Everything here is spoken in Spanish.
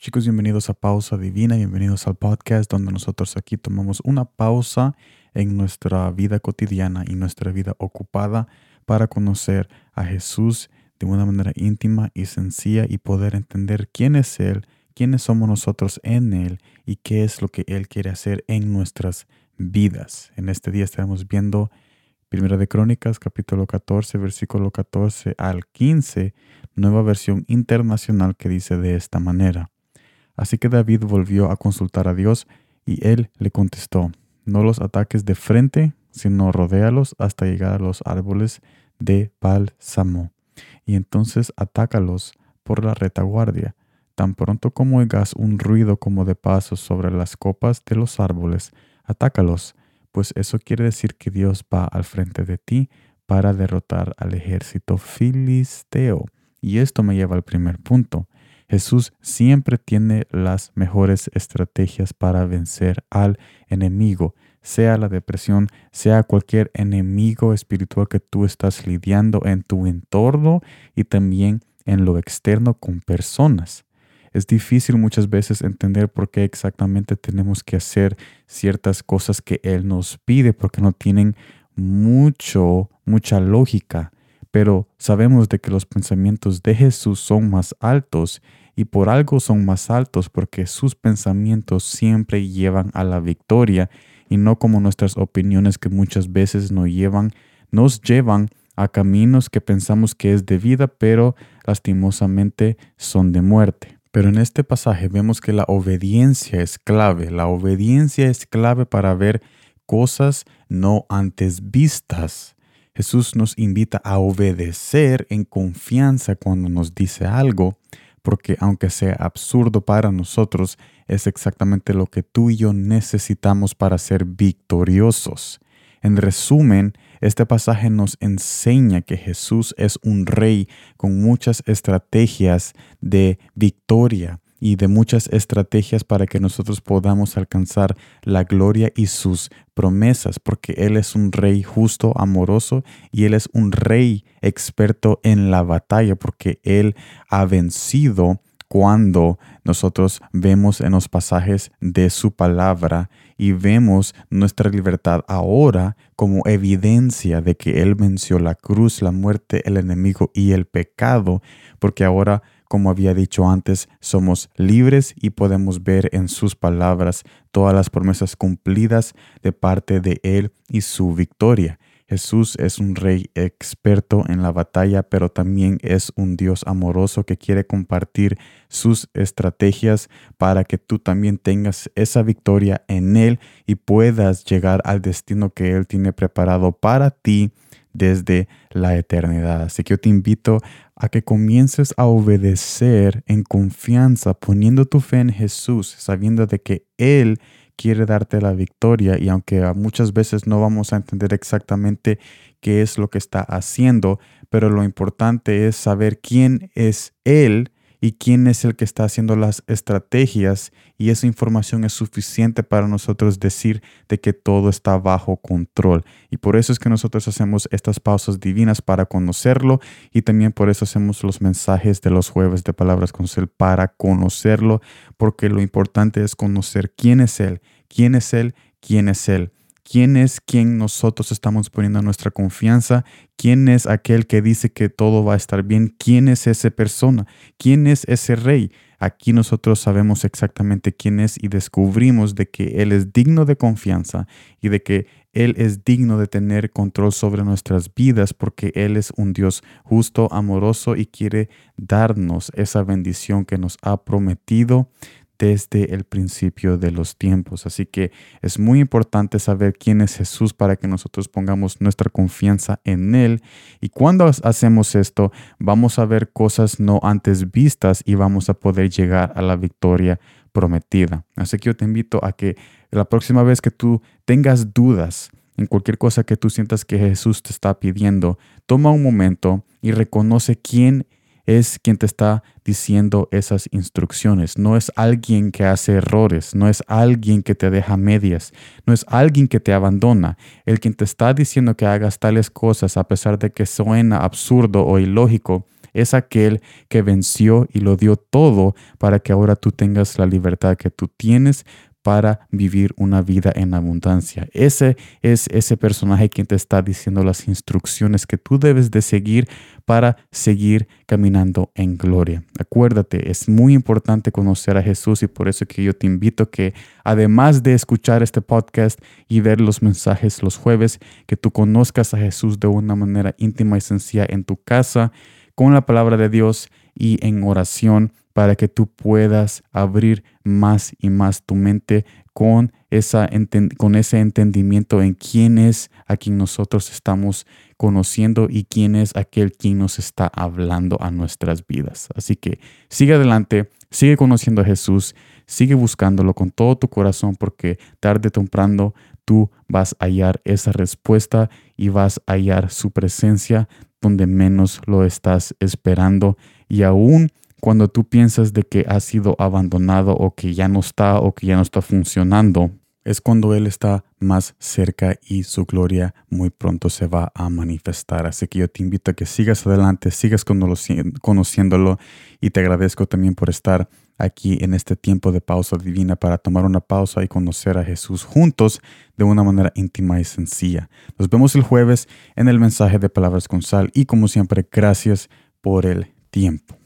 Chicos, bienvenidos a Pausa Divina, bienvenidos al podcast donde nosotros aquí tomamos una pausa en nuestra vida cotidiana y nuestra vida ocupada para conocer a Jesús de una manera íntima y sencilla y poder entender quién es Él, quiénes somos nosotros en Él y qué es lo que Él quiere hacer en nuestras vidas. En este día estaremos viendo Primera de Crónicas, capítulo 14, versículo 14 al 15, nueva versión internacional que dice de esta manera. Así que David volvió a consultar a Dios y él le contestó, no los ataques de frente, sino rodéalos hasta llegar a los árboles de Bálsamo. Y entonces atácalos por la retaguardia. Tan pronto como oigas un ruido como de pasos sobre las copas de los árboles, atácalos, pues eso quiere decir que Dios va al frente de ti para derrotar al ejército filisteo. Y esto me lleva al primer punto. Jesús siempre tiene las mejores estrategias para vencer al enemigo, sea la depresión, sea cualquier enemigo espiritual que tú estás lidiando en tu entorno y también en lo externo con personas. Es difícil muchas veces entender por qué exactamente tenemos que hacer ciertas cosas que Él nos pide, porque no tienen mucho, mucha lógica pero sabemos de que los pensamientos de Jesús son más altos y por algo son más altos porque sus pensamientos siempre llevan a la victoria y no como nuestras opiniones que muchas veces nos llevan, nos llevan a caminos que pensamos que es de vida, pero lastimosamente son de muerte. Pero en este pasaje vemos que la obediencia es clave. La obediencia es clave para ver cosas no antes vistas. Jesús nos invita a obedecer en confianza cuando nos dice algo, porque aunque sea absurdo para nosotros, es exactamente lo que tú y yo necesitamos para ser victoriosos. En resumen, este pasaje nos enseña que Jesús es un rey con muchas estrategias de victoria y de muchas estrategias para que nosotros podamos alcanzar la gloria y sus promesas, porque Él es un rey justo, amoroso, y Él es un rey experto en la batalla, porque Él ha vencido cuando nosotros vemos en los pasajes de su palabra y vemos nuestra libertad ahora como evidencia de que Él venció la cruz, la muerte, el enemigo y el pecado, porque ahora como había dicho antes, somos libres y podemos ver en sus palabras todas las promesas cumplidas de parte de Él y su victoria. Jesús es un rey experto en la batalla, pero también es un Dios amoroso que quiere compartir sus estrategias para que tú también tengas esa victoria en Él y puedas llegar al destino que Él tiene preparado para ti desde la eternidad. Así que yo te invito a que comiences a obedecer en confianza, poniendo tu fe en Jesús, sabiendo de que Él quiere darte la victoria y aunque muchas veces no vamos a entender exactamente qué es lo que está haciendo, pero lo importante es saber quién es Él y quién es el que está haciendo las estrategias y esa información es suficiente para nosotros decir de que todo está bajo control. Y por eso es que nosotros hacemos estas pausas divinas para conocerlo y también por eso hacemos los mensajes de los jueves de palabras con Él para conocerlo, porque lo importante es conocer quién es Él, quién es Él, quién es Él quién es quien nosotros estamos poniendo nuestra confianza, quién es aquel que dice que todo va a estar bien, quién es esa persona, quién es ese rey. Aquí nosotros sabemos exactamente quién es y descubrimos de que Él es digno de confianza y de que Él es digno de tener control sobre nuestras vidas porque Él es un Dios justo, amoroso y quiere darnos esa bendición que nos ha prometido desde el principio de los tiempos. Así que es muy importante saber quién es Jesús para que nosotros pongamos nuestra confianza en Él. Y cuando hacemos esto, vamos a ver cosas no antes vistas y vamos a poder llegar a la victoria prometida. Así que yo te invito a que la próxima vez que tú tengas dudas, en cualquier cosa que tú sientas que Jesús te está pidiendo, toma un momento y reconoce quién es quien te está diciendo esas instrucciones. No es alguien que hace errores, no es alguien que te deja medias, no es alguien que te abandona. El quien te está diciendo que hagas tales cosas a pesar de que suena absurdo o ilógico, es aquel que venció y lo dio todo para que ahora tú tengas la libertad que tú tienes para vivir una vida en abundancia. Ese es ese personaje quien te está diciendo las instrucciones que tú debes de seguir para seguir caminando en gloria. Acuérdate, es muy importante conocer a Jesús y por eso que yo te invito que además de escuchar este podcast y ver los mensajes los jueves, que tú conozcas a Jesús de una manera íntima y sencilla en tu casa, con la palabra de Dios y en oración para que tú puedas abrir más y más tu mente con, esa, con ese entendimiento en quién es a quien nosotros estamos conociendo y quién es aquel quien nos está hablando a nuestras vidas. Así que sigue adelante, sigue conociendo a Jesús, sigue buscándolo con todo tu corazón porque tarde o temprano tú vas a hallar esa respuesta y vas a hallar su presencia donde menos lo estás esperando y aún cuando tú piensas de que ha sido abandonado o que ya no está o que ya no está funcionando, es cuando Él está más cerca y su gloria muy pronto se va a manifestar. Así que yo te invito a que sigas adelante, sigas conociéndolo y te agradezco también por estar aquí en este tiempo de pausa divina para tomar una pausa y conocer a Jesús juntos de una manera íntima y sencilla. Nos vemos el jueves en el mensaje de Palabras con Sal y como siempre, gracias por el tiempo.